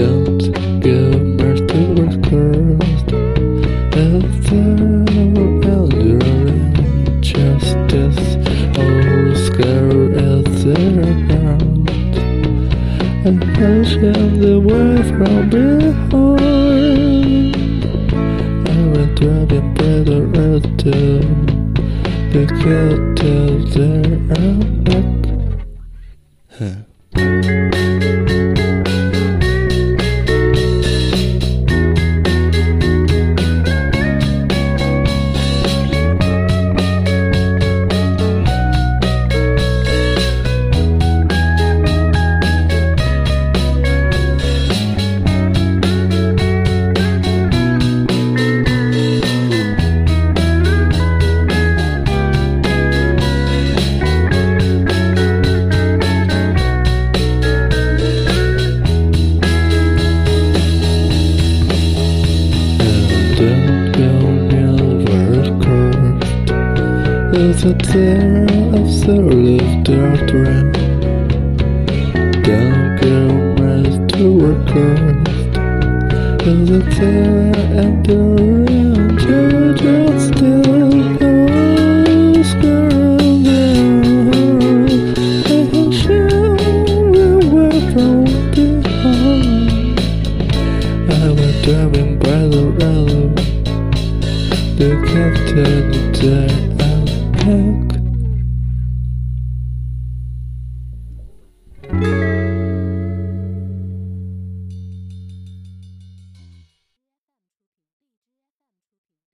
don't give birth to what's cursed. After elder and justice, all scared at their hand. And hush at the way from behind. I will went driving better at them. They cut out their back. Huh. Is a tear of soul dirt rim Don't go mad to work cursed Is a tear and the You just still driving by the road The captain there hug.